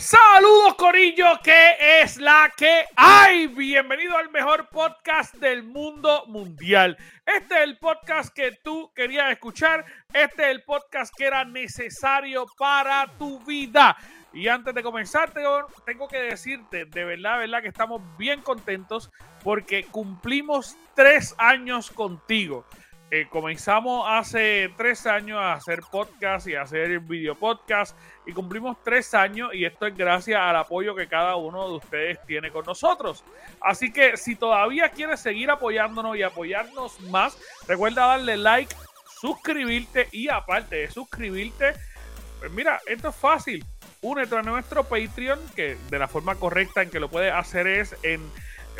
Saludos Corillo, que es la que hay. Bienvenido al mejor podcast del mundo mundial. Este es el podcast que tú querías escuchar. Este es el podcast que era necesario para tu vida. Y antes de comenzar, tengo, que decirte, de verdad, de verdad que estamos bien contentos porque cumplimos tres años contigo. Eh, comenzamos hace tres años a hacer podcast y a hacer video podcast y cumplimos tres años y esto es gracias al apoyo que cada uno de ustedes tiene con nosotros. Así que si todavía quieres seguir apoyándonos y apoyarnos más, recuerda darle like, suscribirte y aparte de suscribirte, pues mira, esto es fácil. Únete a nuestro Patreon, que de la forma correcta en que lo puedes hacer es en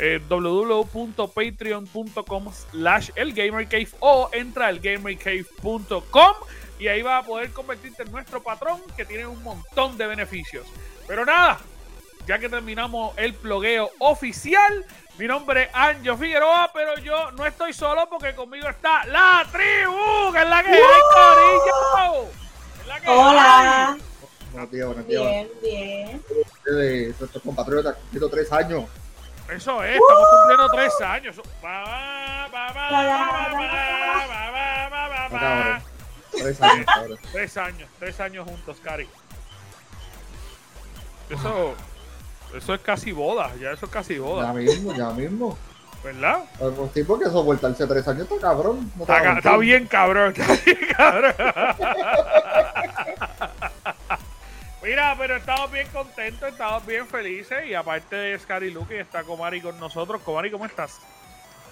eh, www.patreon.com slash elgamercave o entra al gamercave.com y ahí vas a poder convertirte en nuestro patrón que tiene un montón de beneficios. Pero nada, ya que terminamos el blogueo oficial, mi nombre es Anjo Figueroa, pero yo no estoy solo porque conmigo está la tribu, que es la que hay, Corillo. Es la que Hola. hay. Buenos días, buenos días. Bien, bien. Ustedes, nuestros compatriotas, cumplido tres años. Eso es, estamos cumpliendo tres años. Tres años, tres años, juntos, Cari. Eso, eso es casi boda, ya eso es casi boda. Ya mismo, ya mismo. ¿Verdad? Pues sí, porque soportarse tres años está está, bien cabrón, está bien cabrón. Mira, pero estamos bien contentos, estamos bien felices y aparte de Scary Luke está Comari con nosotros. Comari, ¿cómo estás?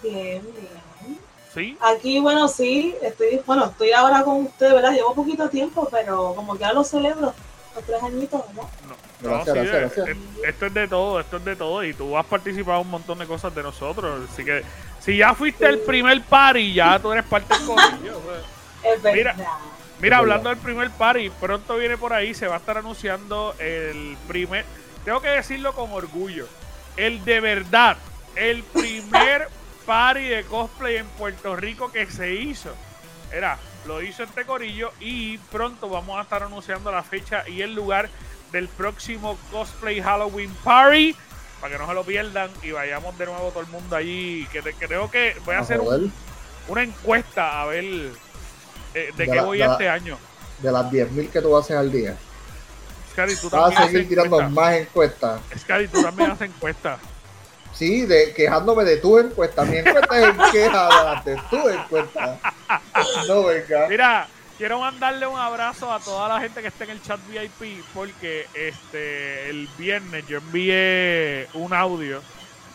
Bien, bien. ¿Sí? Aquí, bueno, sí, estoy, bueno, estoy ahora con ustedes, ¿verdad? Llevo poquito tiempo, pero como que ya lo celebro, los tres añitos, ¿verdad? No, Gracias, sí, gracias, gracias. Esto es de todo, esto es de todo. Y tú has participado en un montón de cosas de nosotros. Así que si ya fuiste el primer party, ya tú eres parte del corillo. sea. Es verdad. Mira. Mira, hablando del primer party, pronto viene por ahí, se va a estar anunciando el primer, tengo que decirlo con orgullo, el de verdad, el primer party de cosplay en Puerto Rico que se hizo. Era, lo hizo este corillo y pronto vamos a estar anunciando la fecha y el lugar del próximo cosplay Halloween Party. Para que no se lo pierdan y vayamos de nuevo todo el mundo allí. Que te- creo que voy a hacer un- una encuesta a ver eh, de De qué la- voy de la- este año. de las 10.000 que tú haces al día. Scary, tú Vas también a seguir tirando encuestas. más encuestas. Scary, tú también haces encuestas. Sí, de, quejándome de tu encuesta. Mi encuesta es en queja de las de tu encuesta. No, venga. Mira, quiero mandarle un abrazo a toda la gente que está en el chat VIP porque este el viernes yo envié un audio,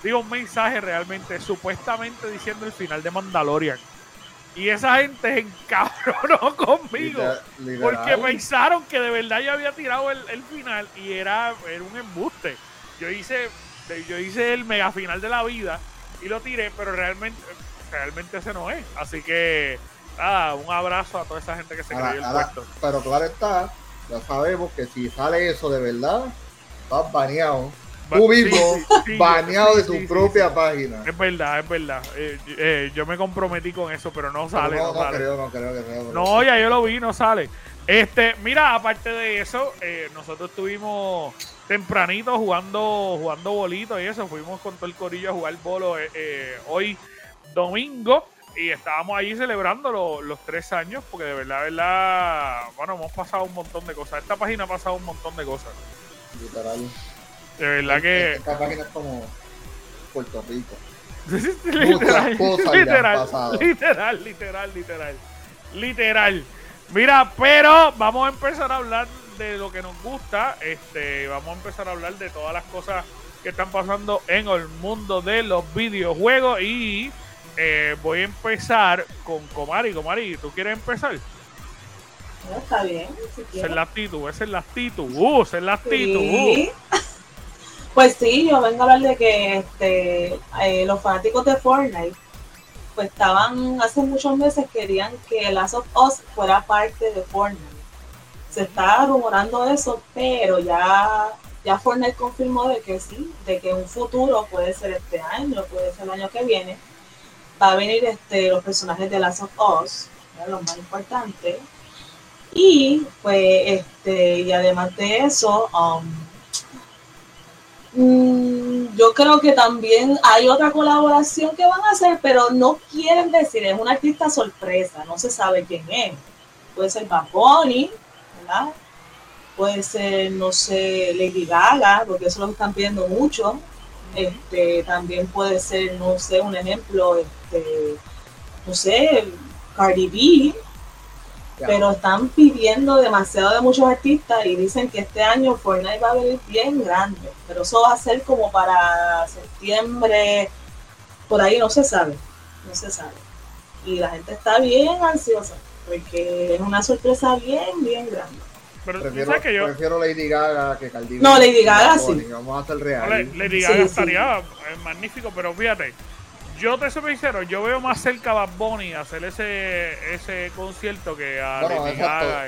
digo un mensaje realmente, supuestamente diciendo el final de Mandalorian. Y esa gente se encabronó conmigo. Literal- literal. Porque pensaron que de verdad yo había tirado el, el final y era, era un embuste. Yo hice, yo hice el mega final de la vida y lo tiré, pero realmente, realmente ese no es. Así que nada, un abrazo a toda esa gente que se Ahora- creyó el ahora- pero claro está, ya sabemos que si sale eso de verdad, estás baneado. Tú mismo, sí, sí, baneado sí, de tu propia página. Es verdad, es verdad. Eh, eh, yo me comprometí con eso, pero no Pero sale. no, no no sale. creo, no creo que sea. pero- No, ya yo lo vi, no sale. Este, mira, aparte de eso, eh, nosotros estuvimos tempranito jugando, jugando bolito y eso. Fuimos con todo el corillo a jugar bolo hoy domingo y estábamos allí celebrando lo- los tres años porque de verdad, de verdad, bueno, hemos pasado un montón de cosas. Esta página ha pasado un montón de cosas. Literal. De verdad que Esta página es como Puerto Rico. literal, cosas literal, literal, literal, literal, literal. Mira, pero vamos a empezar a hablar de lo que nos gusta. Este, vamos a empezar a hablar de todas las cosas que están pasando en el mundo de los videojuegos y eh, voy a empezar con Comari. Comari, ¿tú quieres empezar? No, está bien, si Esa es la actitud, esa es la actitud, uh, esa es la actitud. Sí. Pues sí, yo vengo a hablar de que este, eh, los fanáticos de Fortnite pues estaban hace muchos meses querían que Last of Us fuera parte de Fortnite. Se está rumorando eso, pero ya, ya Fortnite confirmó de que sí, de que un futuro puede ser este año, puede ser el año que viene, va a venir este, los personajes de Last of Us, los más importantes. Y pues este, y además de eso, um, yo creo que también hay otra colaboración que van a hacer, pero no quieren decir, es una artista sorpresa, no se sabe quién es. Puede ser Bad ¿verdad? Puede ser, no sé, Lady Gaga, porque eso lo están pidiendo mucho. Este, también puede ser, no sé, un ejemplo, este, no sé, Cardi B, pero están pidiendo demasiado de muchos artistas y dicen que este año Fortnite va a venir bien grande, pero eso va a ser como para septiembre, por ahí no se sabe, no se sabe. Y la gente está bien ansiosa, porque es una sorpresa bien, bien grande. Pero prefiero, que yo... prefiero Lady Gaga que Cardi No, Lady Gaga sí. Vamos a hacer real. Lady Gaga estaría magnífico, pero fíjate, yo te soy sincero, yo veo más cerca a Bad Bunny hacer ese, ese concierto que a bueno, Lady Gaga.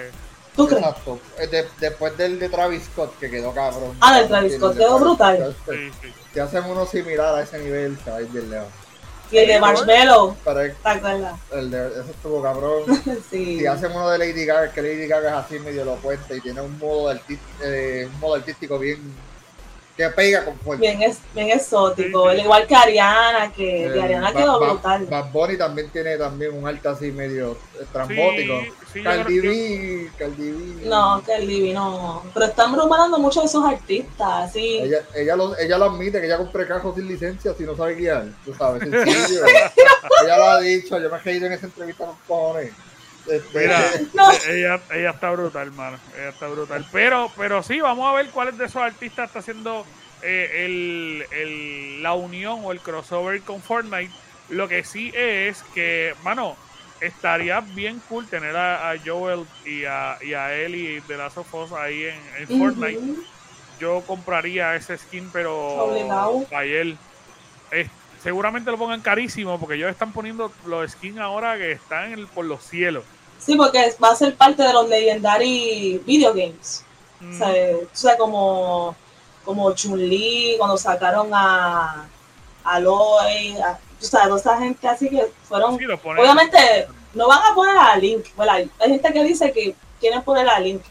¿Tú crees? Exacto. Eh, después del de Travis Scott, que quedó cabrón. Ah, el Travis Scott quedó brutal. Sí, sí. Si hacen uno similar a ese nivel, se va a ir bien lejos. Y el de Marshmallow. El de, ese estuvo cabrón. sí. Si hacen uno de Lady Gaga, que Lady Gaga es así medio lo y tiene un modo, eh, un modo artístico bien que pega con fuerza. Bien, es, bien exótico, igual que Ariana, que eh, Ariana quedó brutal. Bad Bunny también tiene también un alto así medio estrambótico. Sí, Cardi B, Cardi B. No, Cardi B no. Pero están rumorando mucho de esos artistas, sí. Ella, ella, lo, ella lo admite, que ella compre cajos sin licencia si no sabe guiar, tú sabes, sencillo. ella lo ha dicho, yo me he caído en esa entrevista con cojones. Este, Mira, ella, ella está brutal, hermano. Ella está brutal. Pero, pero sí, vamos a ver cuáles de esos artistas está haciendo eh, el, el, la unión o el crossover con Fortnite. Lo que sí es que, mano, estaría bien cool tener a, Joel y a, y a Ellie de Last of Us ahí en, Fortnite. Yo compraría ese skin, pero para él. seguramente lo pongan carísimo porque ellos están poniendo los skins ahora que están por los cielos. Sí, porque va a ser parte de los Legendary Video Games. O, sea, como, como Chun-Li, cuando sacaron a Aloy, a, o sea, toda esa gente así que fueron. obviamente, no van a poner a Link. Hay gente que dice que quieren poner a Link,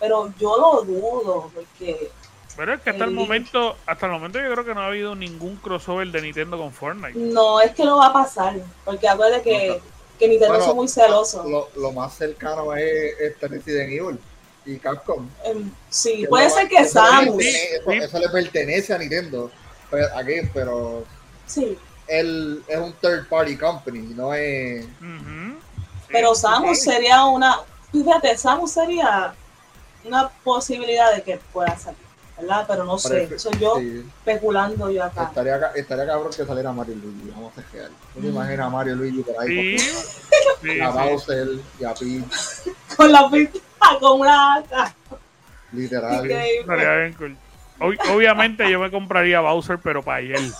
pero yo lo dudo, porque. Pero es que hasta el, momento, hasta el momento yo creo que no ha habido ningún crossover de Nintendo con Fortnite. No, es que no va a pasar, porque acuérdate que que Nintendo bueno, muy celoso. Lo, lo, más cercano es este Resident Evil y Capcom. Um, sí, puede ser que Samus. Eso, le pertenece a Nintendo, pero, pues, aquí, pero sí. él es un third party company, no es. Pero Samus sería una. Fíjate, Samus sería una posibilidad de que pueda salir. ¿Verdad? Pero no sé, soy yo especulando yo acá. Estaría, estaría cabrón que saliera Mario Luigi, vamos a chequear. ¿Tú te mm. imaginas a Mario Luigi por ahí? Sí. sí a Bowser y a Peach. con la pista, con una. Literal. Estaría bien cool. Obviamente yo me compraría Bowser, pero para él.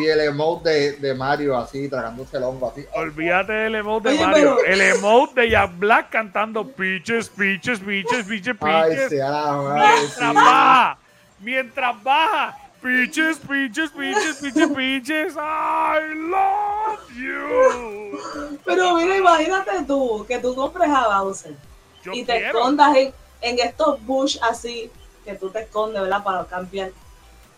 y el emote de, de, Mario así, tragándose el hongo así. Olvídate del emote de Mario. El emote de Jack Black cantando Peaches, Peaches, Peaches, Peaches, Peaches. mientras baja, mientras baja. Peaches, Peaches, Peaches, Peaches, Peaches. I love you. Pero mira, imagínate tú, que tú compres a Bowser y te escondas en, en estos bush así que tú te escondes, ¿verdad? Para cambiar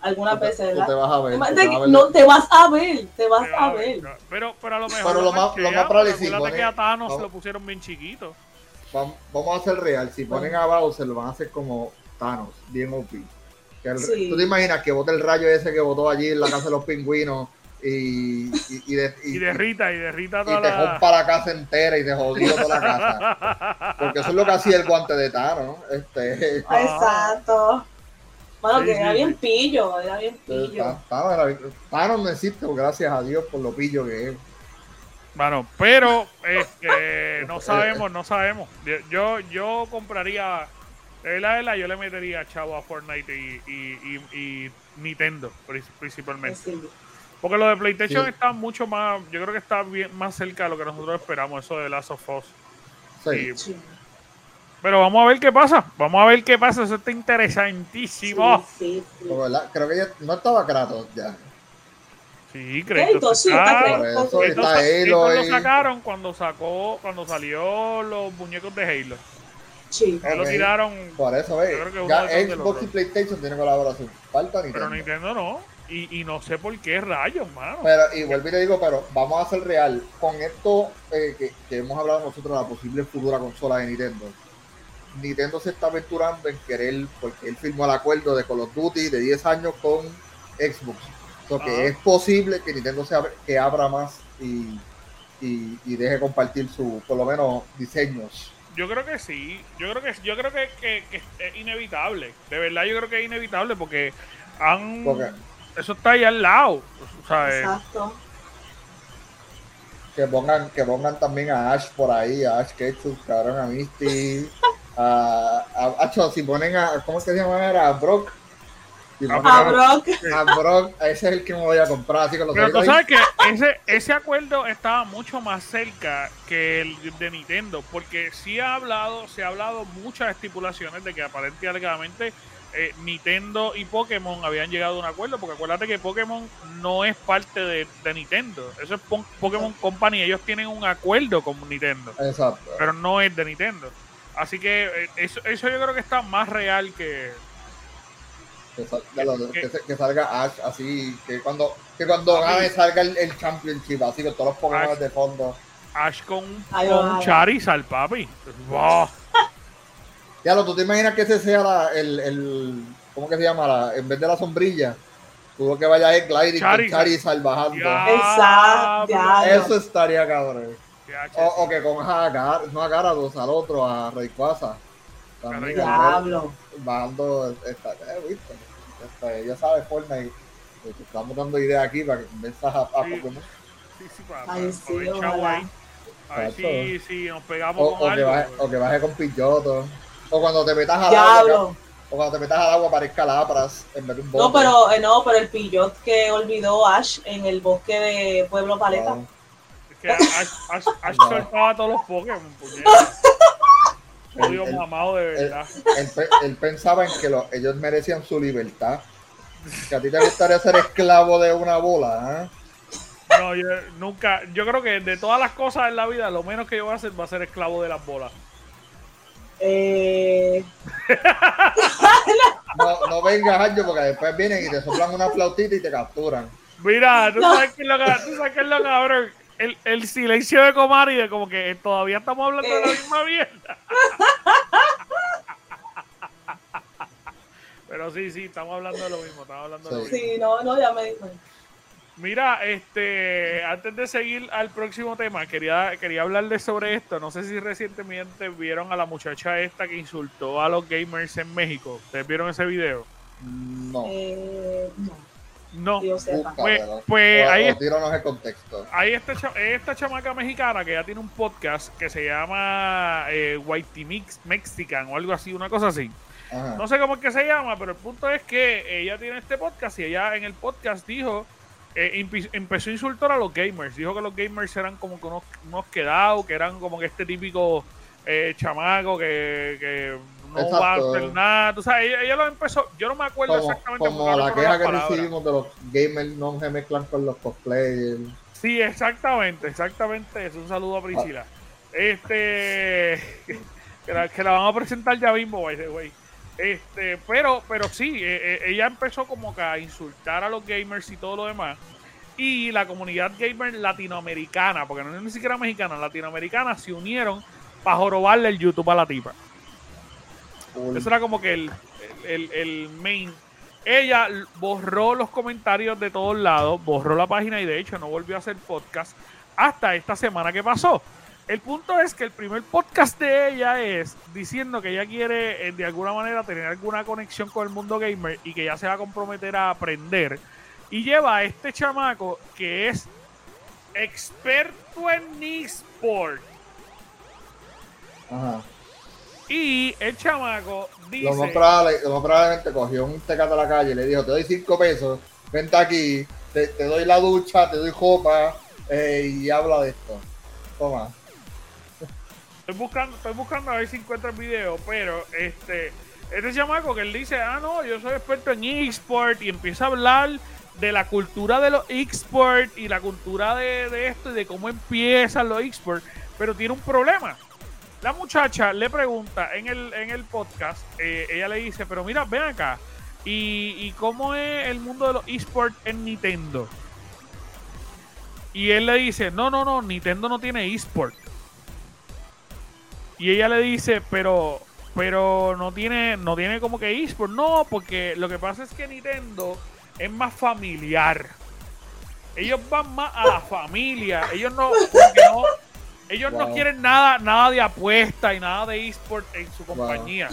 algunas veces, ¿verdad? te vas a ver. no, te vas a ver, te vas a ver. Pero, pero a lo mejor. Pero lo más, lo más probable que a Thanos lo pusieron bien chiquito. Vamos, a hacer real. Si ponen a Bowser, lo van a hacer como Thanos, bien OP. ¿Tú te imaginas que bote el rayo ese que botó allí en la casa de los pingüinos? Y, y, y, de, y, derrita y derrita toda y te la... la casa entera y te jodió toda la casa. Porque eso es lo que hacía el guante de Tano este exacto. Bueno que era bien pillo era bien pillo. Tano no existe gracias a Dios por lo pillo que es. Bueno pero este, no sabemos no sabemos. Yo yo compraría De verdad, yo le metería chavo a Fortnite y, y, y, y Nintendo principalmente. Porque lo de PlayStation está mucho más, yo creo que está bien más cerca de lo que nosotros esperamos, eso de Last of Us. Sí. Pero vamos a ver qué pasa. Vamos a ver qué pasa. Eso está interesantísimo. Sí, Creo que ya no estaba Kratos ya. Sí, Kratos. Sí, está, eso, está Halo lo sacaron cuando sacó, cuando salió los muñecos de Halo. Sí. lo tiraron. Por eso, ve. Ya Xbox y PlayStation tienen colaboración. Falta Nintendo. Pero Nintendo no. Y, y, no sé por qué rayos, mano. Pero, y vuelvo y le digo, pero vamos a ser real. Con esto eh, que, que, hemos hablado nosotros, la posible futura consola de Nintendo. Nintendo se está aventurando en querer, porque él firmó el acuerdo de Call of Duty de 10 años con Xbox. So que es posible que Nintendo se abra, que abra más y, y, y, deje compartir su, por lo menos, diseños. Yo creo que sí, yo creo que yo creo que, que, es inevitable. De verdad yo creo que es inevitable porque han eso está ahí al lado. Exacto. Que pongan, que pongan también a Ash por ahí, a Ash Ketchum, cabrón, a Misty. a, a, si ponen a, ¿cómo se llama? A Brock. a, Brock. A Brock, ese es el que me voy a comprar. Así que lo Pero tú sabes que ese, ese acuerdo estaba mucho más cerca que el de Nintendo, porque sí ha hablado, se ha hablado muchas estipulaciones de que aparentemente eh, Nintendo y Pokémon habían llegado a un acuerdo, porque acuérdate que Pokémon no es parte de, Nintendo, eso es Pokémon Company, ellos tienen un acuerdo con Nintendo, Exacto. pero no es de Nintendo. Así que eh, eso, eso yo creo que está más real que, que, salga Ash así, que cuando, que cuando salga el, Championship, así que todos los Pokémon de fondo. Ash con, con Charizard, papi. Ya lo, tú te imaginas que ese sea la, el, el, ¿cómo que se llama? La, en vez de la sombrilla, tú que vaya a gliding Charizard. con Charizard bajando. Exacto. Eso estaría cabrón. O, o, que con Agar, no a Garados, al otro, a Rayquaza. También. Diablo. Bajando, esta, eh, ¿viste? Esta, ya sabes, Fortnite. Estamos dando ideas aquí para que comienzas a, a Pokémon. Sí, sí, para, Ay, sí, para, A ver si, si nos pegamos o, con o algo. Que baje, o que baje con Pilloto. O cuando te metas al agua. O cuando te metas al agua parezca lapras en vez de un bote. No, pero, eh, no, pero el pillot que olvidó Ash en el bosque de Pueblo Paleta. Es que Ash, Ash, Ash soltaba todos los Pokémon, Odio mamado de verdad. Él, pensaba en que ellos merecían su libertad. Que a ti te gustaría ser esclavo de una bola, ¿eh? No, yo nunca. Yo creo que de todas las cosas en la vida, lo menos que yo voy a hacer va a ser esclavo de las bolas. Eh... no, no vengas, Anjo, porque después vienen y te soplan una flautita y te capturan. Mira, tú sabes que es lo, tú sabes que es lo cabrón. El, el silencio de Comari de como que todavía estamos hablando de la misma mierda. Pero sí, sí, estamos hablando de lo mismo, estamos hablando de lo mismo. Sí, no, no, ya me dijo. Mira, este, antes de seguir al próximo tema, quería, quería hablarles sobre esto. No sé si recientemente vieron a la muchacha esta que insultó a los gamers en México. ¿Ustedes vieron ese video? No. Eh, no. No. Pues, pues ahí, el contexto. ahí está esta chamaca mexicana que ya tiene un podcast que se llama eh, Whitey Mix Mexican o algo así, una cosa así. No sé cómo es que se llama, pero el punto es que ella tiene este podcast y ella en el podcast dijo eh, empezó a insultar a los gamers. Dijo que los gamers eran como que unos, unos quedados, que eran como que este típico eh, chamaco que, que no va a hacer nada. Tú sabes, ella, lo empezó. Yo no me acuerdo exactamente. Como la queja que recibimos de los gamers no se mezclan con los cosplayers. Sí, exactamente, exactamente eso. Un saludo a Priscila. Este. Que la, que la, van a presentar ya mismo, güey. Este, pero, pero sí, eh, eh, ella empezó como que a insultar a los gamers y todo lo demás. Y la comunidad gamer latinoamericana, porque no es ni siquiera mexicana, latinoamericana, se unieron para jorobarle el YouTube a la tipa. Eso era como que el, el, el main. Ella borró los comentarios de todos lados, borró la página y de hecho no volvió a hacer podcast hasta esta semana que pasó. El punto es que el primer podcast de ella es diciendo que ella quiere eh, de alguna manera tener alguna conexión con el mundo gamer y que ya se va a comprometer a aprender. Y lleva a este chamaco que es experto en eSport. Ajá. Y el chamaco dice. Lo más, probable- lo más probablemente cogió un tecato a la calle y le dijo: Te doy cinco pesos, vente aquí, te, te doy la ducha, te doy copa eh, y habla de esto. Toma. Estoy buscando, estoy buscando a ver si encuentro el video, pero este, este chamaco que él dice, ah no, yo soy experto en eSport y empieza a hablar de la cultura de los eSport y la cultura de, esto y de cómo empiezan los eSport, pero tiene un problema. La muchacha le pregunta en el, en el podcast, eh, ella le dice, pero mira, ven acá, ¿y, y cómo es el mundo de los eSport en Nintendo? Y él le dice, no, no, no, Nintendo no tiene eSport. Y ella le dice, pero pero no tiene no tiene como que eSport, no, porque lo que pasa es que Nintendo es más familiar. Ellos van más a la familia, ellos no porque no ellos no quieren nada nada de apuesta y nada de eSport en su compañía.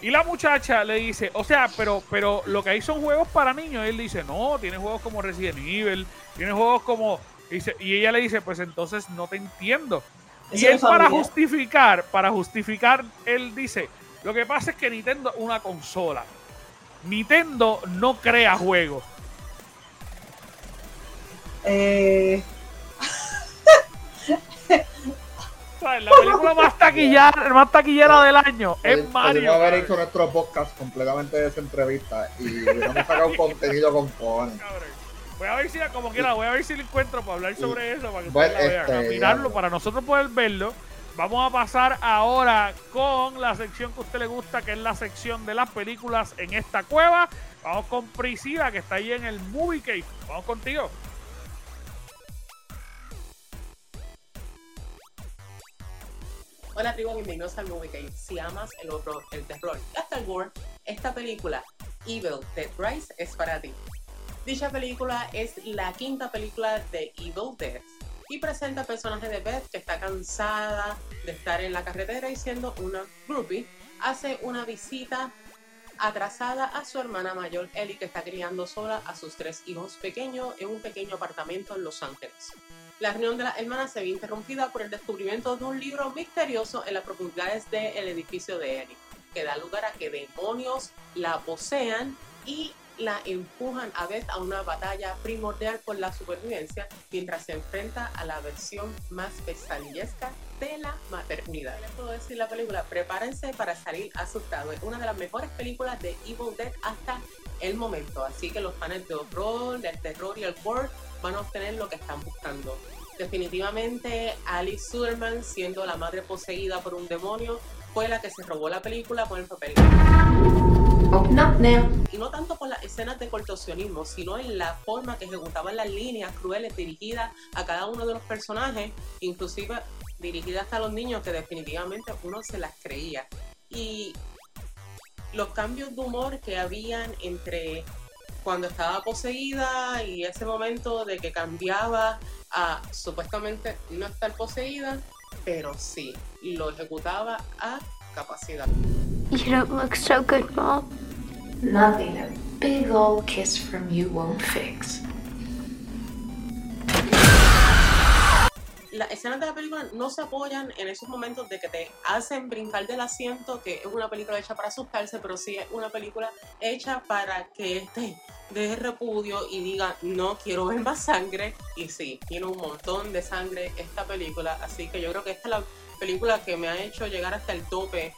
Y la muchacha le dice, o sea, pero pero lo que hay son juegos para niños. Y él dice, no, tiene juegos como Resident Evil, tiene juegos como... y ella le dice, pues entonces no te entiendo. Y él es para justificar, para justificar, él dice, lo que pasa es que Nintendo es una consola. Nintendo no crea juegos. Eh, ¿Sabes? La película más taquillera, más taquillera del año es Pudimos Mario. haber hecho nuestro podcast completamente de esa entrevista y hubiéramos sacado un contenido con cojones. Cabrón. Voy a ver si, como quiera, voy a ver si lo encuentro para hablar sobre eso, para que Bueno, ustedes la vean, este, mirarlo, ya. para nosotros poder verlo. Vamos a pasar ahora con la sección que a usted le gusta, que es la sección de las películas en esta cueva. Vamos con Priscila, que está ahí en el Movie Cave. Vamos contigo. Hola tribu, bienvenidos al Movie Cave. Si amas el horror, el terror y hasta el gore, esta película, Evil Dead Rise, es para ti. Dicha película es la quinta película de Evil Dead y presenta al personaje de Beth que está cansada de estar en la carretera y siendo una groupie, hace una visita atrasada a su hermana mayor Ellie que está criando sola a sus tres hijos pequeños en un pequeño apartamento en Los Ángeles. La reunión de las hermanas se ve interrumpida por el descubrimiento de un libro misterioso en las profundidades del edificio de Ellie, que da lugar a que demonios la posean y la empujan a Beth a una batalla primordial por la supervivencia mientras se enfrenta a la versión más pesadillesca de la maternidad. Les puedo decir la película, prepárense para salir asustados. Es una de las mejores películas de Evil Dead hasta el momento. Así que los fans de horror, del terror y el gore van a obtener lo que están buscando. Definitivamente Alice Suderman, siendo la madre poseída por un demonio, fue la que se robó la película con el papel. Y no tanto por las escenas de cortocionismo, sino en la forma que ejecutaban las líneas crueles dirigidas a cada uno de los personajes, inclusive dirigidas hasta los niños, que definitivamente uno se las creía. Y los cambios de humor que habían entre cuando estaba poseída y ese momento de que cambiaba a supuestamente no estar poseída, pero sí, lo ejecutaba a capacidad. You don't look so good, Mom. Nothing a big old kiss from you won't fix. Las escenas de la película no se apoyan en esos momentos de que te hacen brincar del asiento, que es una película hecha para asustarse, pero sí es una película hecha para que esté de repudio y diga no quiero ver más sangre. Y sí, tiene un montón de sangre esta película, así que yo creo que esta es la película que me ha hecho llegar hasta el tope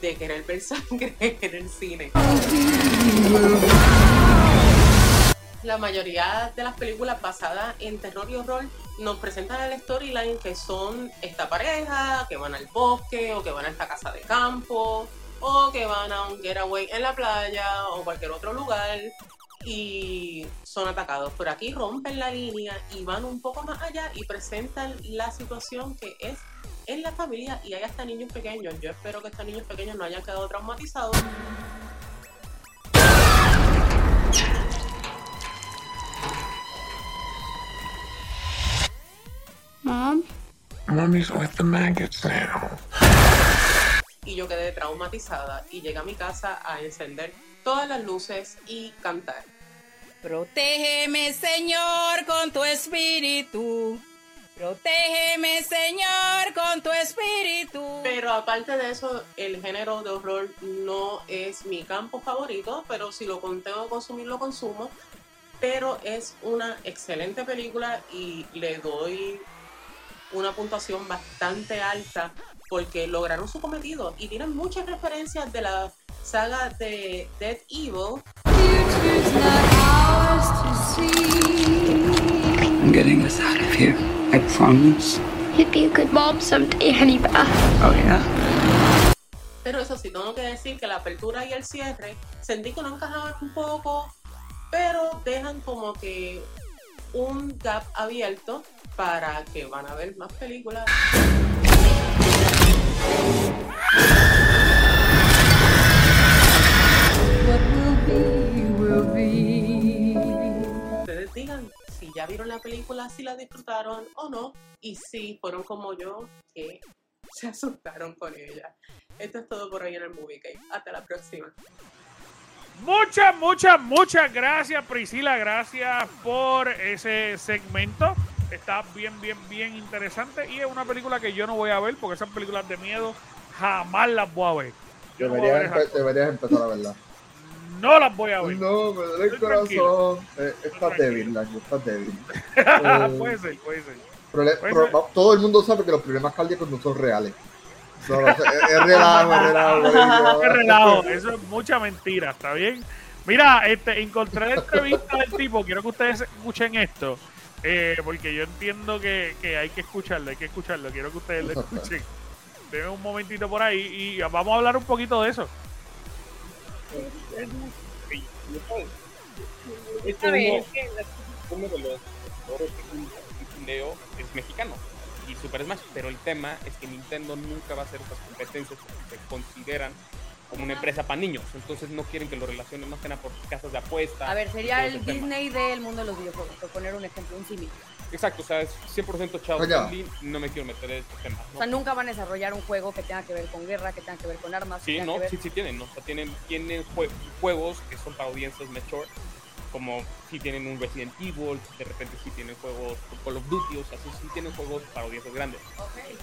de querer ver sangre en el cine. La mayoría de las películas basadas en terror y horror nos presentan el storyline que son esta pareja, que van al bosque o que van a esta casa de campo o que van a un getaway en la playa o cualquier otro lugar y son atacados. Por aquí rompen la línea y van un poco más allá y presentan la situación que es en la familia y hay hasta niños pequeños. Yo espero que estos niños pequeños no hayan quedado traumatizados. Mom? Mommy's with the maggots now. y yo quedé traumatizada y llegué a mi casa a encender todas las luces y cantar. Protégeme, Señor, con tu espíritu. Protégeme, Señor, con tu espíritu. Pero aparte de eso, el género de horror no es mi campo favorito, pero si lo tengo que consumir, lo consumo. Pero es una excelente película y le doy una puntuación bastante alta porque lograron su cometido y tienen muchas referencias de la saga de Dead Evil. I'm getting us out of here. I promise. You'd be a good mom someday, Honeybeth. Oh, yeah? Pero eso sí, tengo que decir que la apertura y el cierre sentí que no encajaban un poco, pero dejan como que un gap abierto para que van a ver más películas. Ya vieron la película, si la disfrutaron o no, y si fueron como yo, que se asustaron con ella. Esto es todo por hoy en el Movie Cave. Hasta la próxima. Muchas, muchas, muchas gracias, Priscila. Gracias por ese segmento. Está bien, bien, bien interesante. Y es una película que yo no voy a ver porque esas películas de miedo jamás las voy a ver. Yo no voy a Deberías, ver empe- deberías empezar a verla. No las voy a ver. No, me duele el corazón. Eh, tranquilo. débil, Lange, estás débil. Eh, puede ser, puede ser. Prole- Puede ser. todo el mundo sabe que los problemas cardíacos no son reales. Solo- es, es relajo, es relajo. Qué relajo, eso es mucha mentira, ¿está bien? Mira, este, encontré la entrevista del tipo, quiero que ustedes escuchen esto, eh, porque yo entiendo que, que hay que escucharlo, hay que escucharlo, quiero que ustedes lo escuchen. Denme un momentito por ahí y vamos a hablar un poquito de eso. Este uno, uno de los que Leo es mexicano y Super Smash, pero el tema es que Nintendo nunca va a hacer esas competencias porque se consideran como una empresa para niños, entonces no quieren que lo relacionen más que nada por casas de apuestas. A ver, sería el tema. Disney del mundo de los videojuegos, por poner un ejemplo, un símil. Exacto, o sea, es 100% child friendly, no me quiero meter en este tema. O sea, nunca van a desarrollar un juego que tenga que ver con guerra, que tenga que ver con armas. Sí, no, ver- sí, sí tienen, ¿no? O sea, tienen, tienen jue- juegos que son para audiencias mature, como si tienen un Resident Evil, de repente sí tienen juegos Call of Duty, o sea, sí, sí tienen juegos para audiencias grandes.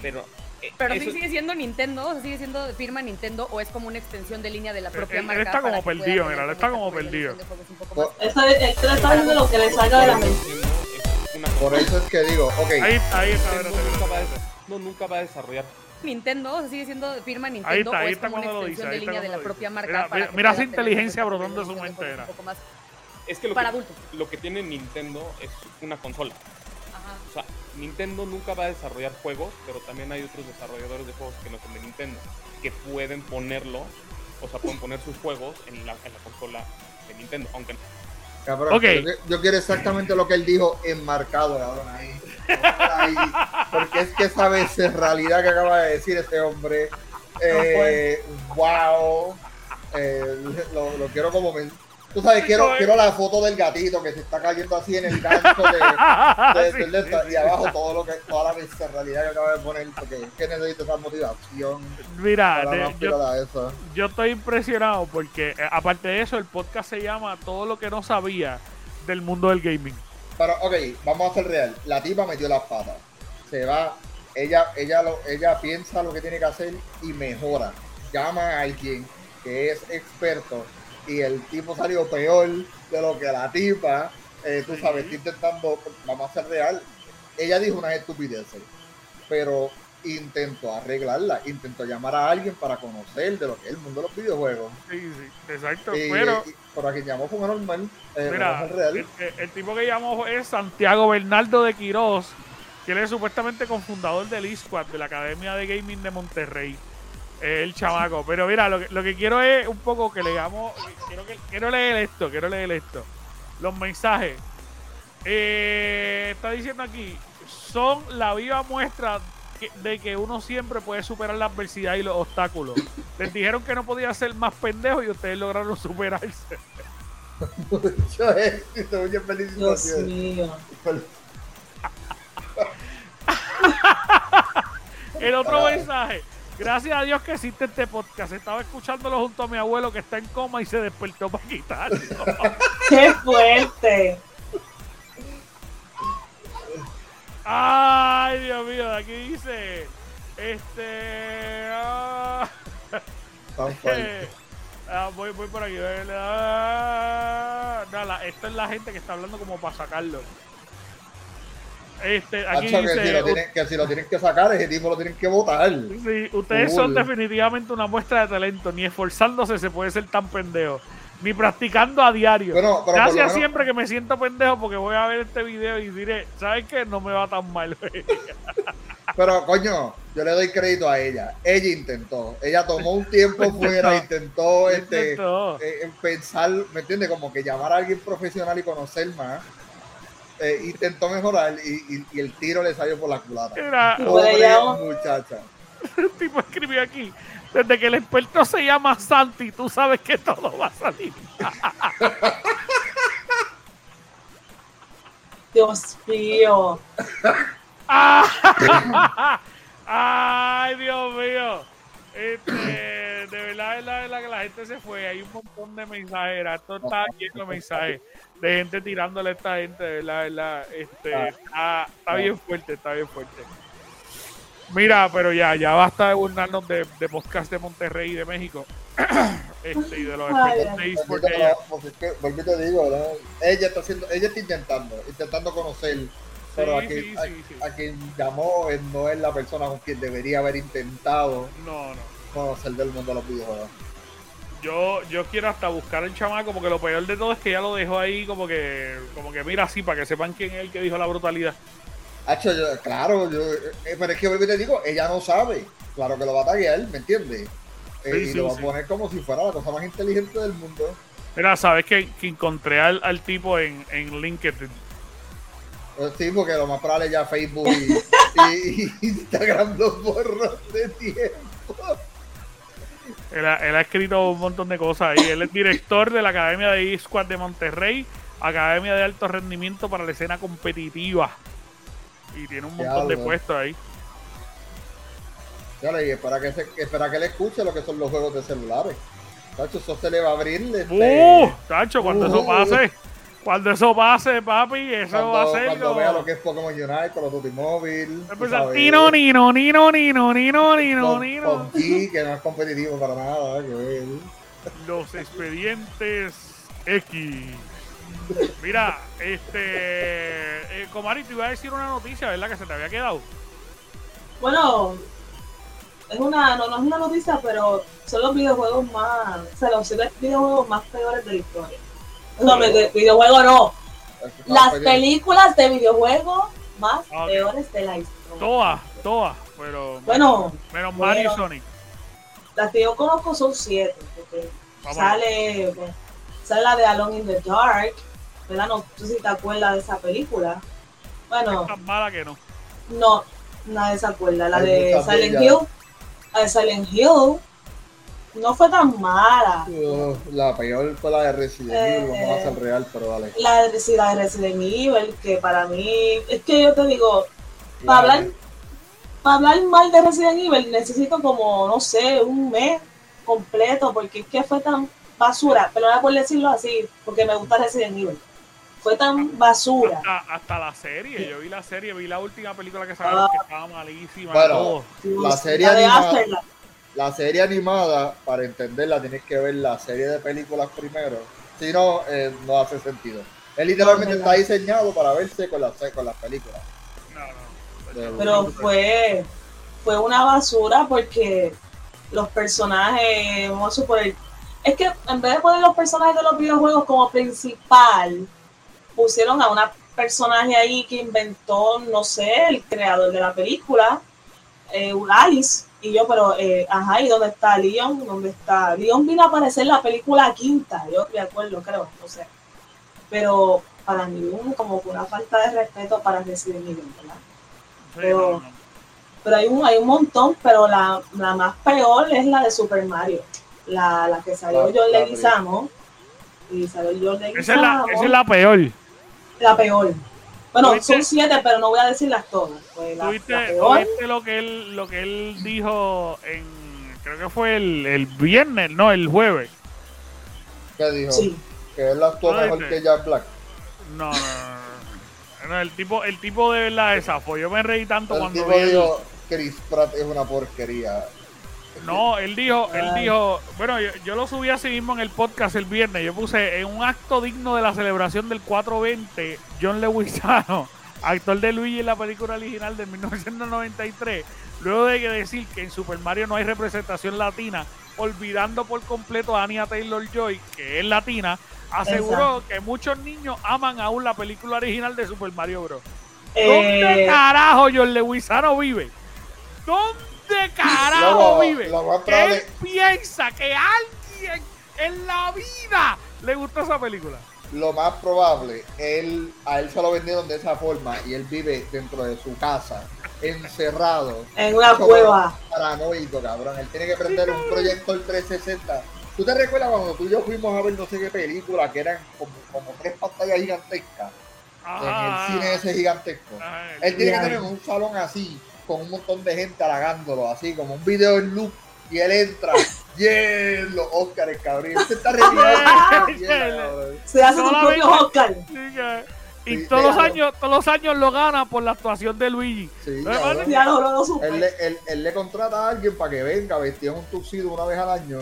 Pero, eh, Pero eso- sí sigue siendo Nintendo, o sea, sigue siendo firma Nintendo o es como una extensión de línea de la propia él marca. está como perdido, mira, está como perdido. Él está haciendo lo que le salga de la mente. Por eso es que digo, ok, Ahí, ahí está, Nintendo espérate, nunca, va no, nunca va a desarrollar. Nintendo, o sea, sigue siendo firma Nintendo Ahí está, ahí o es está como una cuando lo extensión dice, ahí de está línea de la propia marca. Mira, para mira, que mira pueda esa inteligencia brotando de su mente, juegos un poco más- Es que lo Para que, adultos. lo que tiene Nintendo es una consola. Ajá. O sea, Nintendo nunca va a desarrollar juegos, pero también hay otros desarrolladores de juegos que no son de Nintendo, que pueden ponerlo, o sea, pueden poner sus juegos en la, en la consola de Nintendo, aunque cabrón, Ok. yo, yo quiero exactamente lo que él dijo enmarcado, cabrón, ahí. Ahí. Porque es que esa realidad que acaba de decir este hombre. Eh, wow. Eh, lo, lo quiero como. Tú sabes, quiero, quiero la foto del gatito que se está cayendo así en el gancho de, sí, y abajo todo lo que, toda la realidad que acaba de poner, porque es que necesito esa motivación Mira, para yo estoy impresionado porque eh, aparte de eso el podcast se llama Todo lo que no sabía del mundo del gaming. Pero, ok, vamos a ser real. La tipa metió las patas. Se va. Ella, ella, lo, ella piensa lo que tiene que hacer y mejora. Llama a alguien que es experto y el tipo salió peor de lo que la tipa. eh, tú sabes, está intentando. Vamos a ser real. Ella dijo unas estupideces, pero intentó arreglarla. Intentó llamar a alguien para conocer de lo que es el mundo de los videojuegos. Sí, sí, exacto. Y, pero y por a quien llamó fue un normal. Eh, mira, real. el, el- el tipo que llamó es Santiago Bernardo de Quirós, que él es supuestamente cofundador del eSquad de la Academia de Gaming de Monterrey. El chamaco. Pero mira, lo que, lo que quiero es un poco que leamos. Quiero, que, quiero leer esto, quiero leer esto. Los mensajes. Eh, está diciendo aquí, son la viva muestra que- de que uno siempre puede superar la adversidad y los obstáculos. Les dijeron que no podía ser más pendejo y ustedes lograron superarse. Mucho éxito, muchas Dios felicitaciones. mío. El otro mensaje. Gracias a Dios que existe este podcast. Estaba escuchándolo junto a mi abuelo que está en coma y se despertó para quitarlo. ¡Qué fuerte! Ay, Dios mío, aquí dice. Este. ah, Tan fuerte. ah, voy, voy por aquí. Ah, no, la- esto es la gente que está hablando como para sacarlo. Este, aquí Hacho, que, si lo tienen, que si lo tienen que sacar, ese tipo lo tienen que votar. Sí, ustedes son definitivamente una muestra de talento. Ni esforzándose se puede ser tan pendejo. Ni practicando a diario. Bueno, pero Gracias menos- siempre que me siento pendejo porque voy a ver este video y diré, ¿sabes qué? No me va tan mal. Pero coño, yo le doy crédito a ella. Ella intentó. Ella tomó un tiempo fuera, intentó, este, Intentó. eh, en pensar, ¿me entiendes? Como que llamar a alguien profesional y conocer más. Eh, intentó mejorar y, y- y el tiro le salió por la culata. Pero Pobre muchacha. un tipo escribió aquí. Desde que el experto se llama Santi, tú sabes que todo va a salir. Dios mío. Ah, Ay, Dios mío. Este, de verdad, de verdad, de verdad que la gente se fue. Hay un montón de mensajes. Esto está lleno de mensajes de gente tirándole a esta gente. De verdad, de verdad. Este, está, está bien fuerte, está bien fuerte. Mira, pero ya, ya basta de burlarnos de, de podcast de Monterrey y de México. este, y de los de eSport Bendito, de allá. pues es que, vuelvo y te digo, ¿no? ella está haciendo, ella está intentando, intentando conocer, pero a, Sí, quien, sí, a- sí, sí. a quien llamó él no es la persona con quien debería haber intentado No, no. conocer del mundo de los videojuegos. Yo, yo quiero hasta buscar al chamaco, porque lo peor de todo es que ya lo dejó ahí como que, como que mira así, para que sepan quién es el que dijo la brutalidad. Hacho, yo- claro, yo, eh, pero es que vuelvo te digo, ella no sabe, claro que lo va a taguear, ¿me entiendes? Eh, Sí, y sí, lo va sí. a poner como si fuera la cosa más inteligente del mundo. Mira, sabes que, que encontré al, al tipo en, en LinkedIn. Eh, Sí, porque lo más probable ya Facebook y, y- y Instagram los borró de tiempo. Él ha, él ha escrito un montón de cosas ahí. Él es director de la Academia de eSquad de Monterrey, Academia de Alto Rendimiento para la escena competitiva. Y tiene un montón de puestos ahí. Dale, y espera que, se, espera que le escuche lo que son los juegos de celulares. Tacho, eso se le va a abrir. Este, ¡Uh! Tacho, cuando eso Uh. pase, cuando eso pase, papi, eso cuando, va a ser cuando como- vea lo que es Pokémon Unite, tú empezar, sabes, Nino, nino, nino, nino, nino, nino, nino. PUBG, que no es competitivo para nada. que ver. Los expedientes X. Mira, este. Eh, Comari, te iba a decir una noticia, ¿verdad? Que se te había quedado. Bueno, es una, no, no es una noticia, pero son los videojuegos más, o sea, los siete videojuegos más peores de la historia. No, de, de- videojuegos no, las películas de videojuegos más Ok. peores de la historia. Todas, todas. Pero. Bueno, Menos Mario y bueno. Sonic. las que yo conozco son siete, porque Vamos sale, pues, sale la de Alone in the Dark, ¿verdad? No sé si te acuerdas de esa película. Bueno, Es tan mala que no. no, nadie se acuerda. La Hay de Silent bellas. Hill, la de Silent Hill, no fue tan mala. Uh, la peor fue la de Resident Evil, Eh, vamos a hacer real, pero dale. La de, sí, la de Resident Evil, que para mí, es que yo te digo, para hablar, para hablar mal de Resident Evil necesito como, no sé, un mes completo, porque es que fue tan basura, pero no por decirlo así, porque me gusta Resident Evil. Fue tan basura. Hasta, hasta la serie. Yo vi la serie, vi la última película que sacaron Ah. que estaba malísima. Bueno, todo. La serie La de animada-. La serie animada, para entenderla, tienes que ver la serie de películas primero. Si no, eh, no hace sentido. Él literalmente No, está diseñado para verse con las, con las películas. No, no. Pero fue fue una basura porque los personajes vamos a suponer es que en vez de poner los personajes de los videojuegos como principal pusieron a una personaje ahí que inventó no sé el creador de la película eh, Alice y yo pero eh, ajá y dónde está Leon dónde está Leon vino a aparecer en la película quinta yo me acuerdo creo no sé pero para mí un- como que una falta de respeto para Resident Evil ¿verdad? Pero-. Pero hay un, hay un montón, pero la, la más peor es la de Super Mario. La, la que salió La- John Leguizamo. Y salió John Esa es, la, Leguizamo. esa es la peor. la peor. Bueno, ¿Tuviste? son siete, pero no voy a decirlas todas. Pues la, la ¿Tuviste, peor. tuviste lo que él lo que él dijo en creo que fue el, el viernes, no, el jueves. ¿Qué dijo? Sí. Que él actuó No, mejor dice- que Jack Black. No, no, no, el tipo, el tipo de verdad es zafo. Yo me reí tanto El cuando tipo vi dijo, Chris Pratt es una porquería. No, él dijo, él dijo, bueno, yo, yo lo subí así mismo en el podcast el viernes. Yo puse en un acto digno de la celebración del 420, John Leguizano, actor de Luigi en la película original de 1993, luego de que decir que en Super Mario no hay representación latina, olvidando por completo a Anya Taylor Joy, que es latina, aseguró que muchos niños aman aún la película original de Super Mario Bros. ¿Dónde Eh, carajo John Leguizano vive? ¿Dónde carajo Lo- vive? Él probable- piensa que alguien en la vida le gustó esa película. Lo más probable, él, a él se lo vendieron de esa forma y él vive dentro de su casa, encerrado. en una cueva. Paranoico, cabrón. Él tiene que prender un proyector 360. ¿Tú te recuerdas cuando tú y yo fuimos a ver no sé qué película que eran como, como tres pantallas gigantescas en el cine ese gigantesco? Ajá, Él tiene que tener un salón así, con un montón de gente halagándolo, así como un video en loop, y él entra, yeah, los Oscars, cabrón. se está retirando. cabrón. Se hace su Solamente- propio Oscar. Sí, que- Y Sí, todos los años, todos los años lo gana por la actuación de Luigi. Sí, No, cabrón. No. Él, le- él- él le contrata a alguien para que venga vestido en un tuxido una vez al año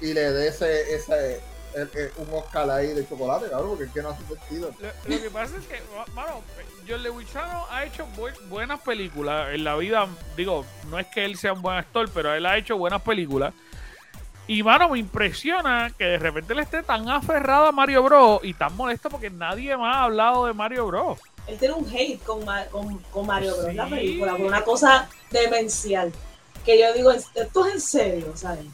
y le dé ese, ese el- el- un Oscar ahí de chocolate, cabrón, porque es que no hace sentido. Lo, lo que pasa es que, mano, John Leguizano ha hecho bu- buenas películas en la vida. Digo, no es que él sea un buen actor, pero él ha hecho buenas películas. Y, mano, me impresiona que de repente él esté tan aferrado a Mario Bros. y tan molesto porque nadie más ha hablado de Mario Bros. Él tiene un hate con, con, con Mario Bros. la Sí. película, por una cosa demencial. Que yo digo, esto es en serio, ¿sabes?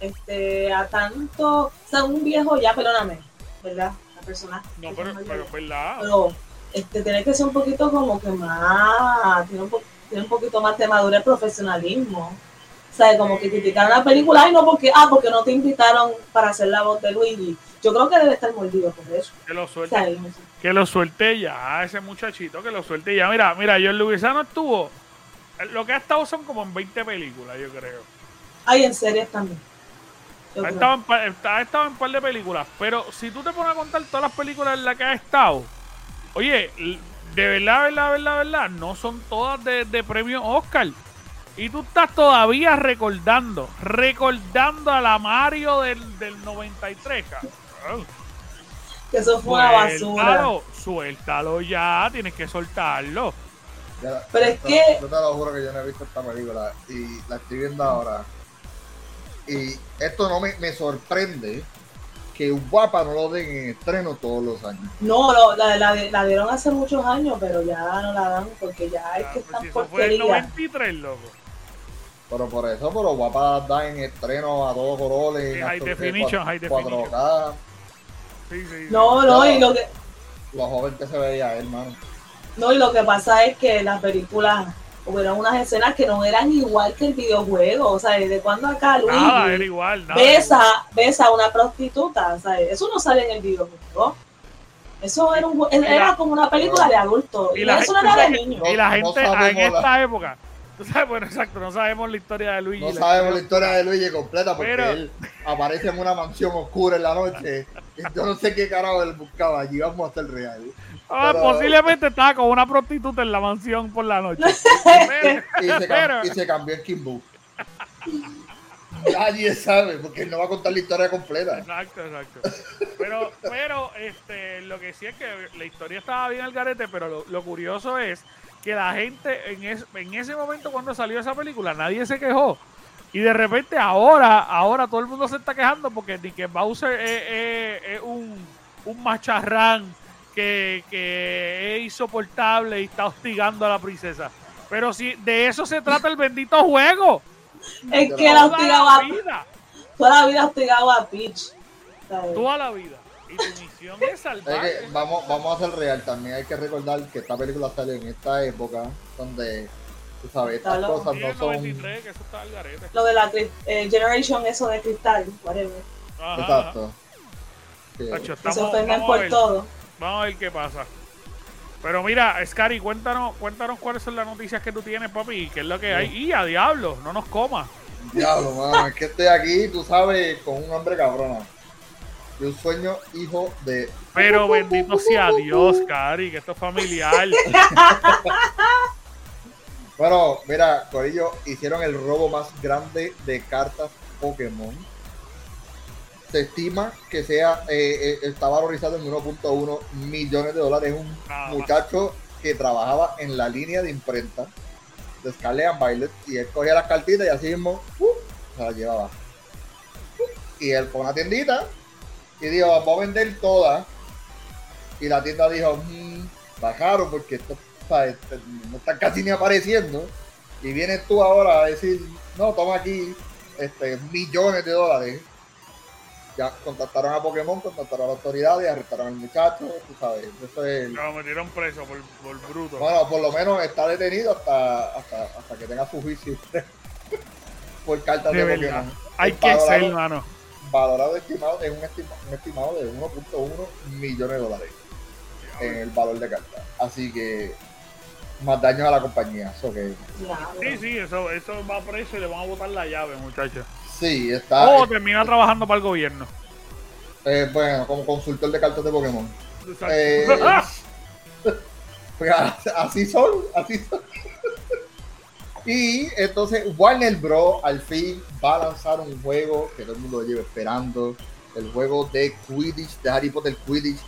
Este, a tanto, o sea, un viejo ya, perdóname, ¿verdad? La persona. No, pero, pero yo. verdad. pero este, tiene que ser un poquito como que más, tiene un, po- tiene un poquito más de madurez profesionalismo. O sea, como que criticar una película, ay no, porque, ah, porque no te invitaron para hacer la voz de Luigi. Yo creo que debe estar mordido por eso. Que lo O suelte, sea, no sé. que lo suelte ya, ese muchachito, que lo suelte ya. Mira, mira, John Leguizano estuvo. Lo que ha estado son como en 20 películas, yo creo. Hay en series también. Ha estado, en, pa- ha estado en un par de películas, pero si tú te pones a contar todas las películas en las que ha estado, oye, de verdad, verdad, verdad, verdad, no son todas de, de premio Oscar. Y tú estás todavía recordando, recordando a la Mario del, del 93, cabrón. Que eso fue una basura. Suéltalo, suéltalo ya, tienes que soltarlo. Ya- Pero es que- Yo te lo juro que yo no he visto esta película y la estoy viendo ahora. Y esto no me, me sorprende que Guapa no lo den en estreno todos los años. No, lo- la, la, la dieron hace muchos años, pero ya no la dan porque ya es Ah, que pues están si eso fue el porquería. 93, loco. Pero por eso, pero Guapa da en estreno a todos colores. Sí, high definition, high 4K, Sí, sí, sí. No, no, y lo que, lo joven que se veía, hermano. no, y lo que pasa es que las películas hubieron unas escenas que no eran igual que el videojuego. O sea, ¿desde cuándo acá Luigi Nada, era igual. Nada, besa, besa a una prostituta? O sea, eso no sale en el videojuego. Eso era, un, era como una película de adultos. Y Y, la eso no gente- era de niños. Y la no gente en la- esta época, tú sabes, bueno, exacto, no sabemos la historia de Luigi. No sabemos la historia de Luigi completa porque Pero- él aparece en una mansión oscura en la noche. Y yo no sé qué carajo él buscaba. Allí vamos a ser real. Ah, pero- Posiblemente estaba con una prostituta en la mansión por la noche. Y se, cam- Pero- y se cambió en Kimbo. Nadie sabe porque él no va a contar la historia completa. Exacto, exacto. Pero, pero este, lo que sí es que la historia estaba bien al garete, pero lo, lo curioso es que la gente en, es- en ese momento cuando salió esa película, nadie se quejó. Y de repente ahora, ahora todo el mundo se está quejando porque ni que Bowser es, es- es un, un macharrán que, que es insoportable y está hostigando a la princesa. Pero si de eso se trata el bendito juego. Es que la Toda hostigaba, la vida. toda la vida hostigaba a Peach. Toda la vida. Y tu misión es Es salvar. que vamos, vamos a ser real. También hay que recordar que esta película sale en esta época donde, tú sabes, estas cosas Sí, no son. 93, que eso está al garete. Lo de la eh, Generation, eso de cristal, whatever. Ajá, Exacto. Sí. ajá. Que se ofenden por todo. Vamos a ver qué pasa. Pero mira, Scary, cuéntanos, cuéntanos cuáles son las noticias que tú tienes, papi, y qué es lo que hay. Y a diablo, no nos comas. Diablo, mano, es que estoy aquí, tú sabes, con un hambre cabrona. de un sueño hijo de. Pero bendito sea Dios, Cari, que esto es familiar. Bueno, mira, Corillo, hicieron el robo más grande de cartas Pokémon. Se estima que sea eh, eh, está valorizado en 1.1 millones de dólares. Un Nada más. muchacho que trabajaba en la línea de imprenta de Scarlet and Violet y él cogía las cartitas y así mismo ¡uh! se las llevaba. Y él fue a una tiendita y dijo, vamos a vender todas. Y la tienda dijo, "Mm, bajaron porque esto este, no está casi ni apareciendo. Y vienes tú ahora a decir, no, toma aquí este, millones de dólares. Ya contactaron a Pokémon, contactaron a las autoridades, arrestaron al muchacho, tú sabes. Eso es, Lo metieron preso por, por bruto. bueno, por lo menos está detenido hasta, hasta, hasta que tenga su juicio por cartas De de. Pokémon. Hay El que ser, valorado- hermano. valorado estimado es un, estima- un estimado de 1.1 millones de dólares en el valor de carta. Así que más daños a la compañía. Eso que. Sí, sí, eso, eso va preso y le van a botar la llave, muchachos. Sí está O termina trabajando para el gobierno. eh, bueno como consultor de cartas de Pokémon. Eh, pues, así son, así son. Y entonces Warner Bros. al fin va a lanzar un juego que todo el mundo lleva esperando, el juego de Quidditch, de Harry Potter Quidditch.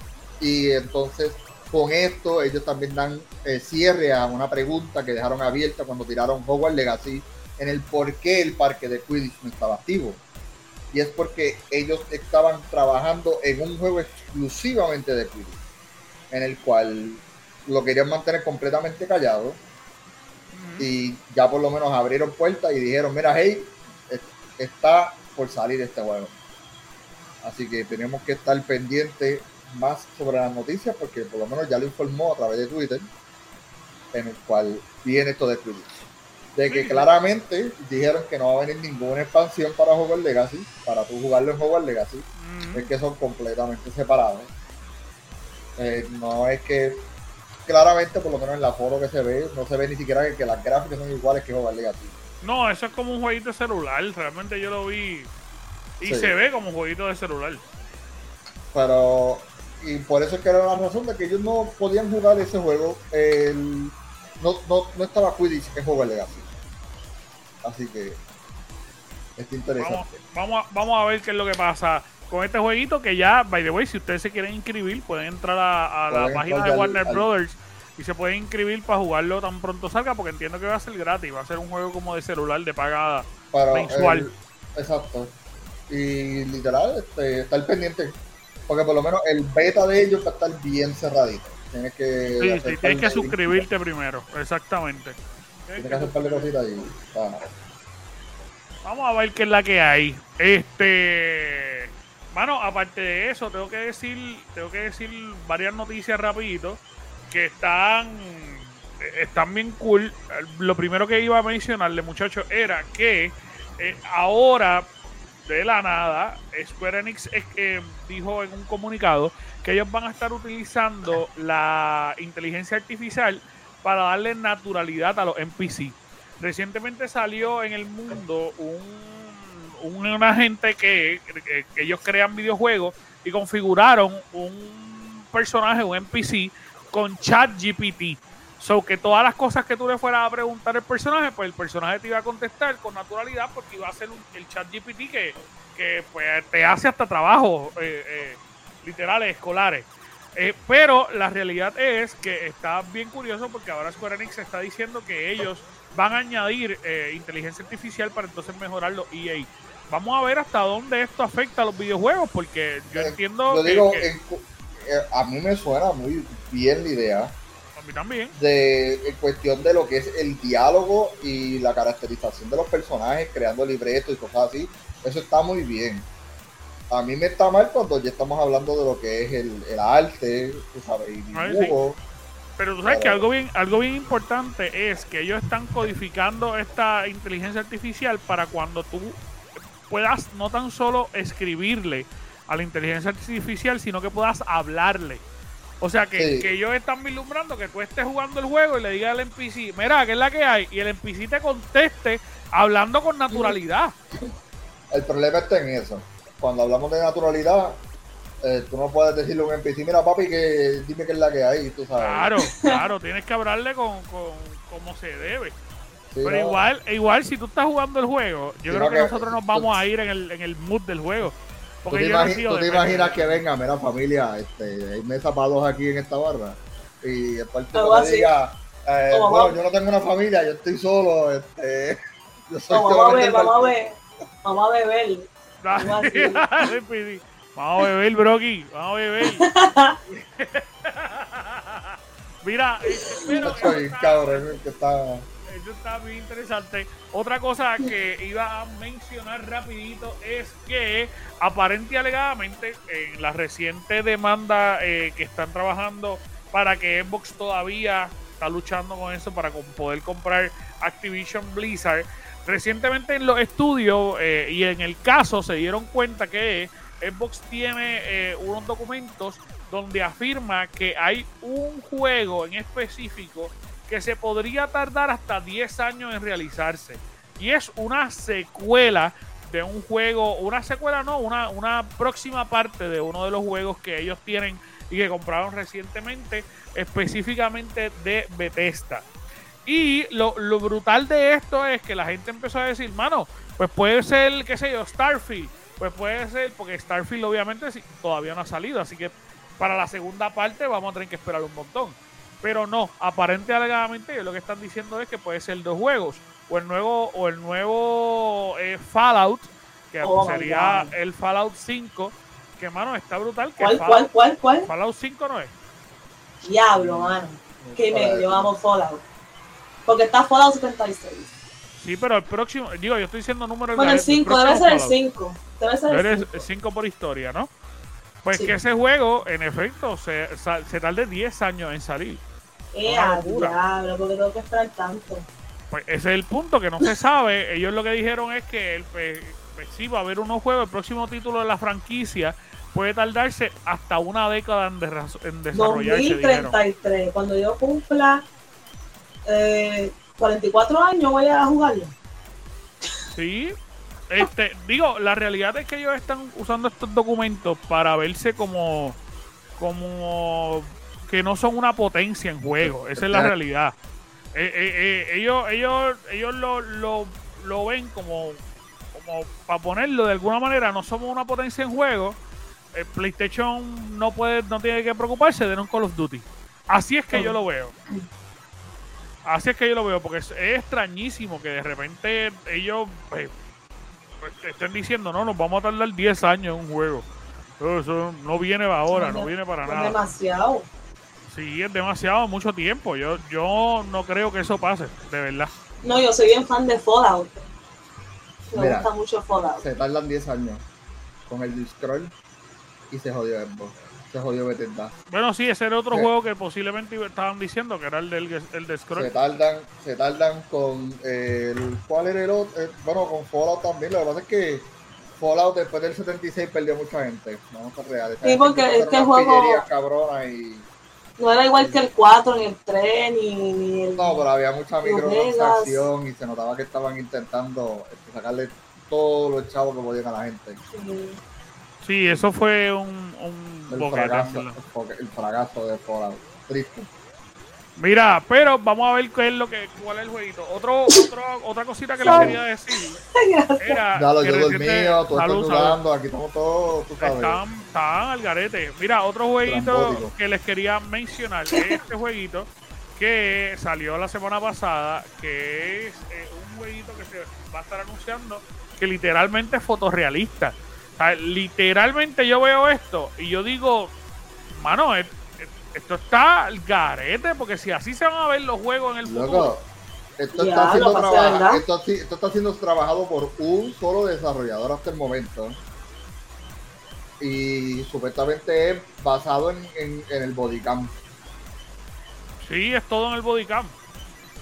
Y entonces con esto ellos también dan eh, cierre a una pregunta que dejaron abierta cuando tiraron Hogwarts Legacy en el por qué el parque de Quidditch no estaba activo. Y es porque ellos estaban trabajando en un juego exclusivamente de Quidditch, en el cual lo querían mantener completamente callado y ya por lo menos abrieron puertas y dijeron, mira, hey, es- está por salir este juego. Así que tenemos que estar pendientes más sobre las noticias porque por lo menos ya lo informó a través de Twitter, en el cual viene esto de Quidditch. De que claramente dijeron que no va a venir ninguna expansión para Hogwarts Legacy, para tú jugarlo en Hogwarts Legacy, es que son completamente separados. Eh, no es que claramente, por lo menos en la foto que se ve, no se ve ni siquiera que, que las gráficas son iguales que Hogwarts Legacy. No, eso es como un jueguito de celular. Realmente yo lo vi. Y Sí. se ve como un jueguito de celular. Pero, y por eso es que era la razón de que ellos no podían jugar ese juego. El, no, no, no estaba Quidditch en Hogwarts Legacy. Así que está interesante. Vamos, vamos, a, vamos a ver qué es lo que pasa con este jueguito. Que ya, by the way, si ustedes se quieren inscribir, pueden entrar a, a la página de al- Warner al- Brothers y se pueden inscribir para jugarlo tan pronto salga. Porque entiendo que va a ser gratis. Va a ser un juego como de celular de pagada. Pero, mensual. el- exacto. Y literal, este, estar pendiente. Porque por lo menos el beta de ellos va a estar bien cerradito. Tienes que, Sí, sí, tienes que suscribirte primero. Exactamente. Tienes que hacer un par de cositas está. Vamos a ver qué es la que hay. Este, bueno, aparte de eso, tengo que decir, tengo que decir varias noticias rapidito que están, están bien cool. Lo primero que iba a mencionarle, muchachos, era que eh, ahora de la nada, Square Enix eh, dijo en un comunicado que ellos van a estar utilizando la inteligencia artificial para darle naturalidad a los NPC. Recientemente salió en el mundo un, un- una gente que, que- ellos crean videojuegos y configuraron un personaje, un NPC, con ChatGPT. So que todas las cosas que tú le fueras a preguntar al personaje, pues el personaje te iba a contestar con naturalidad porque iba a ser un- el ChatGPT que, que pues, te hace hasta trabajos eh, eh, literales, escolares. Eh, pero la realidad es que está bien curioso porque ahora Square Enix está diciendo que ellos van a añadir eh, inteligencia artificial para entonces mejorar los EA. Vamos a ver hasta dónde esto afecta a los videojuegos porque yo Eh, entiendo Yo que- digo, que- en cu- eh, a mí me suena muy bien la idea a mí también. de en cuestión de lo que es el diálogo y la caracterización de los personajes, creando libretos y cosas así. Eso está muy bien. A mí me está mal cuando ya estamos hablando de lo que es el, el arte, tú sabes, y dibujo. Pero tú sabes que Claro. algo bien, algo bien importante es que ellos están codificando esta inteligencia artificial para cuando tú puedas no tan solo escribirle a la inteligencia artificial, sino que puedas hablarle. O sea que, Sí. que ellos están vislumbrando que tú estés jugando el juego y le digas al NPC, mira, ¿qué es la que hay? Y el NPC te conteste hablando con naturalidad. El problema está en eso. Cuando hablamos de naturalidad, eh, tú no puedes decirle a un NPC, mira papi, que dime qué es la que hay, tú sabes. Claro, claro, tienes que hablarle con, con como se debe. Sí, Pero no, igual, igual si tú estás jugando el juego, yo Sí, creo no, que que- nosotros nos vamos a ir en el, en el mood del juego. ¿Tú Porque te, yo no he imagi- sido tú te imaginas que venga, mira familia, este, hay mesa para dos aquí en esta barra? Y después tú Algo me así. digas, eh, bueno, vamos. yo no tengo una familia, yo estoy solo, este, yo soy No, vamos a ver, vamos a ver. Vamos a beber. Vamos a beber, Brocky. Vamos a beber. Mira, eh, pero eso bien está- cabrón, que está... Eso está muy interesante. Otra cosa que iba a mencionar rapidito es que aparente y alegadamente en la reciente demanda eh, que están trabajando para que Xbox todavía está luchando con eso para poder comprar Activision Blizzard. Recientemente en los estudios eh, y en el caso se dieron cuenta que Xbox tiene eh, unos documentos donde afirma que hay un juego en específico que se podría tardar hasta 10 años en realizarse. Y es una secuela de un juego, una secuela no, una, una próxima parte de uno de los juegos que ellos tienen y que compraron recientemente, específicamente de Bethesda. Y lo, lo brutal de esto es que la gente empezó a decir, mano, pues puede ser, qué sé yo, Starfield. Pues puede ser, porque Starfield obviamente sí, todavía no ha salido, así que para la segunda parte vamos a tener que esperar un montón. Pero no, aparente y alegadamente ellos lo que están diciendo es que puede ser dos juegos. O el nuevo, o el nuevo eh, Fallout, que Oh sería el Fallout 5, que mano, está brutal. Que ¿Cuál, Fallout, cuál, cuál, cuál? Fallout 5 no es. Diablo, mano. Que me llevamos Fallout. Porque está Fallout 76. Sí, pero el próximo, digo, yo estoy diciendo número Bueno, el 5, debe ser el 5. Debe ser el 5. 5 por historia, ¿no? Pues Sí. que ese juego, en efecto, se, se tarde 10 años en salir. Eh, una a locura. diablo, porque tengo que esperar tanto. Pues ese es el punto que no se sabe. Ellos lo que dijeron es que el, pues, pues sí va a haber unos juegos. El próximo título de la franquicia puede tardarse hasta una década en, en desarrollarse. dijeron. 2033. Cuando yo cumpla eh, 44 años, voy a jugarlo. Sí. Este, digo, la realidad es que ellos están usando estos documentos para verse como, como que no son una potencia en juego. Esa es la realidad. Eh, eh, eh, ellos, ellos, ellos lo, lo, lo ven como, como para ponerlo de alguna manera, no somos una potencia en juego. El PlayStation no puede, no tiene que preocuparse de un Call of Duty. Así es que yo lo veo. Así es que yo lo veo, porque es, es extrañísimo que de repente ellos pues, pues, estén diciendo, no, nos vamos a tardar 10 años en un juego. Eso no viene ahora, no viene para Es nada. demasiado. Sí, es demasiado, mucho tiempo. Yo, yo no creo que eso pase, de verdad. No, yo soy bien fan de Fallout. Me Mira. gusta mucho Fallout. Se tardan 10 años con el scroll y se jodió Xbox. Se jodió Bethesda. Bueno, sí, ese era otro Sí. juego que posiblemente estaban diciendo que era el del el de Se Scroll. tardan, se tardan con eh, el ¿cuál era el otro? Eh, bueno, con Fallout también. Lo que pasa es que Fallout después del 76 perdió mucha gente. Vamos a. Esa Sí, porque este juego- y No era igual que el 4, ni el 3, ni, ni el. no, pero había mucha microtransacción y se notaba que estaban intentando este, sacarle todos los chavos que podían a la gente. Sí. Sí, eso fue un, un El boquete, fracaso, verdad. el fracaso de Fallout. Triste. Mira, pero vamos a ver qué es lo que, cuál es el jueguito. Otro, otro, otra cosita que les quería decir era Ya lo que yo dormido, tú estás dudando, aquí estamos todos, tú sabes. Están, están al garete. Mira, otro jueguito Trambótico. que les quería mencionar es este jueguito que salió la semana pasada, que es eh, un jueguito que se va a estar anunciando que literalmente es fotorrealista. Sea, literalmente yo veo esto y yo digo, mano, es- es- esto está al garete, porque si así se van a ver los juegos en el futuro. Loco, esto Ya, está, siendo lo pasé, trabaja- ¿verdad? esto, sí- esto está siendo trabajado por un solo desarrollador hasta el momento. Y supuestamente es basado en, en- en el bodycam. Sí, es todo en el bodycam.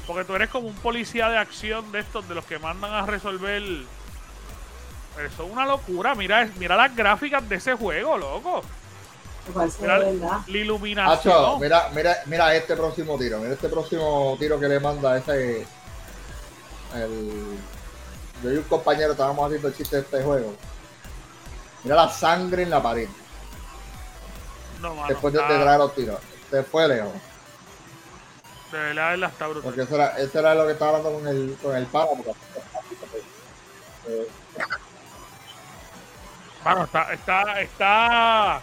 Porque tú eres como un policía de acción de estos, de los que mandan a resolver. Eso es una locura. Mira, mira las gráficas de ese juego, loco. Mira la iluminación. mira, mira, mira este próximo tiro. Mira este próximo tiro que le manda ese. El, yo y un compañero estábamos haciendo el chiste de este juego. Mira la sangre en la pared. No, mano, después de, de traer los tiros. Se fue lejos. De verdad, él está brutal. Porque eso era, eso era lo que estaba hablando con el, con el porque- eh, Mano, está, está, está.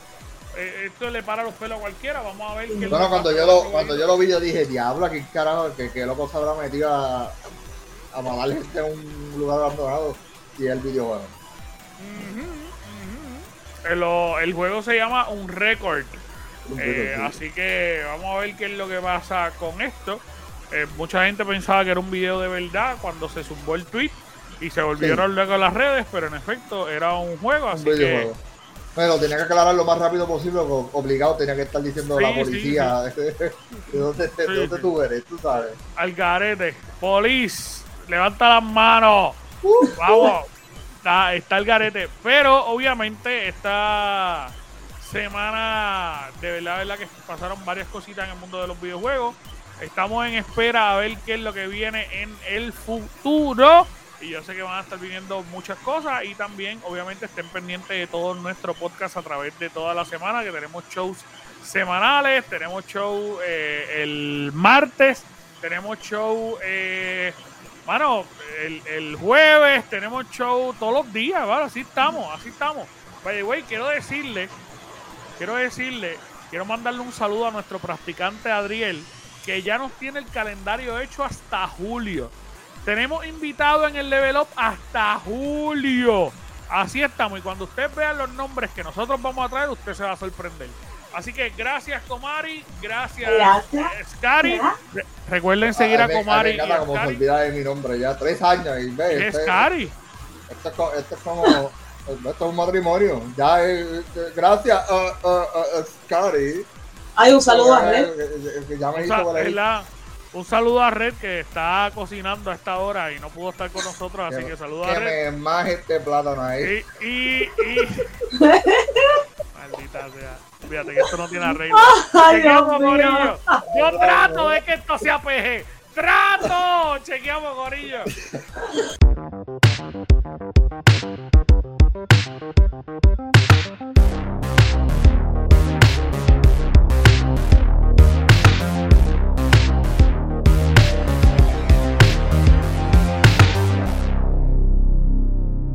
eh, esto le para los pelos a cualquiera. Vamos a ver qué. Bueno, cuando yo lo, cuando yo lo vi, yo dije, diablo, aquí carajo, que, que loco se habrá metido a, a matar gente en un lugar abandonado y es el videojuego. Ujú. El, lo- el juego se llama Un Record. Eh, así que vamos a ver qué es lo que pasa con esto. Eh, mucha gente pensaba que era un video de verdad cuando se zumbó el tweet y se volvieron luego a las redes, pero en efecto era un juego, Un así que. Pero tenía que aclarar lo más rápido posible, obligado tenía que estar diciendo a la Sí, sí, policía de dónde, de dónde sí. tú eres, tú sabes. al garete. Police, levanta las manos. Vamos. Está, está el garete. Pero obviamente esta semana, de verdad, verdad que pasaron varias cositas en el mundo de los videojuegos. Estamos en espera a ver qué es lo que viene en el futuro. Y yo sé que van a estar viniendo muchas cosas. Y también, obviamente, estén pendientes de todo nuestro podcast a través de toda la semana, que tenemos shows semanales. Tenemos show eh, el martes. Tenemos show, eh, mano, el, jueves. Tenemos show todos los días, ¿vale? Así estamos, así estamos. By the quiero decirle, quiero decirle, quiero mandarle un saludo a nuestro practicante Adriel, que ya nos tiene el calendario hecho hasta julio. Tenemos invitado en el level up hasta julio. Así estamos. Y cuando ustedes vean los nombres que nosotros vamos a traer, usted se va a sorprender. Así que gracias, Comari. Gracias, Gracias. Scary. Re- recuerden seguir a Comari Me a encanta como se Scary. olvida de mi nombre ya, tres años y ve, Es este- Scary. esto, es co- esto es como, esto es un matrimonio. Ya, eh, gracias, uh, uh, uh, Scotty. Ay, un saludo a Ya me hizo por ahí. Un saludo a Red que está cocinando a esta hora y no pudo estar con nosotros, así que, que saludo a Red. Me más este plátano ahí. Y, y, y... Maldita sea. Fíjate que esto no tiene arreglo. Ay, Chequeamos, Dios Yo trato de que esto sea PG. ¡Trato! Chequeamos, gorillo.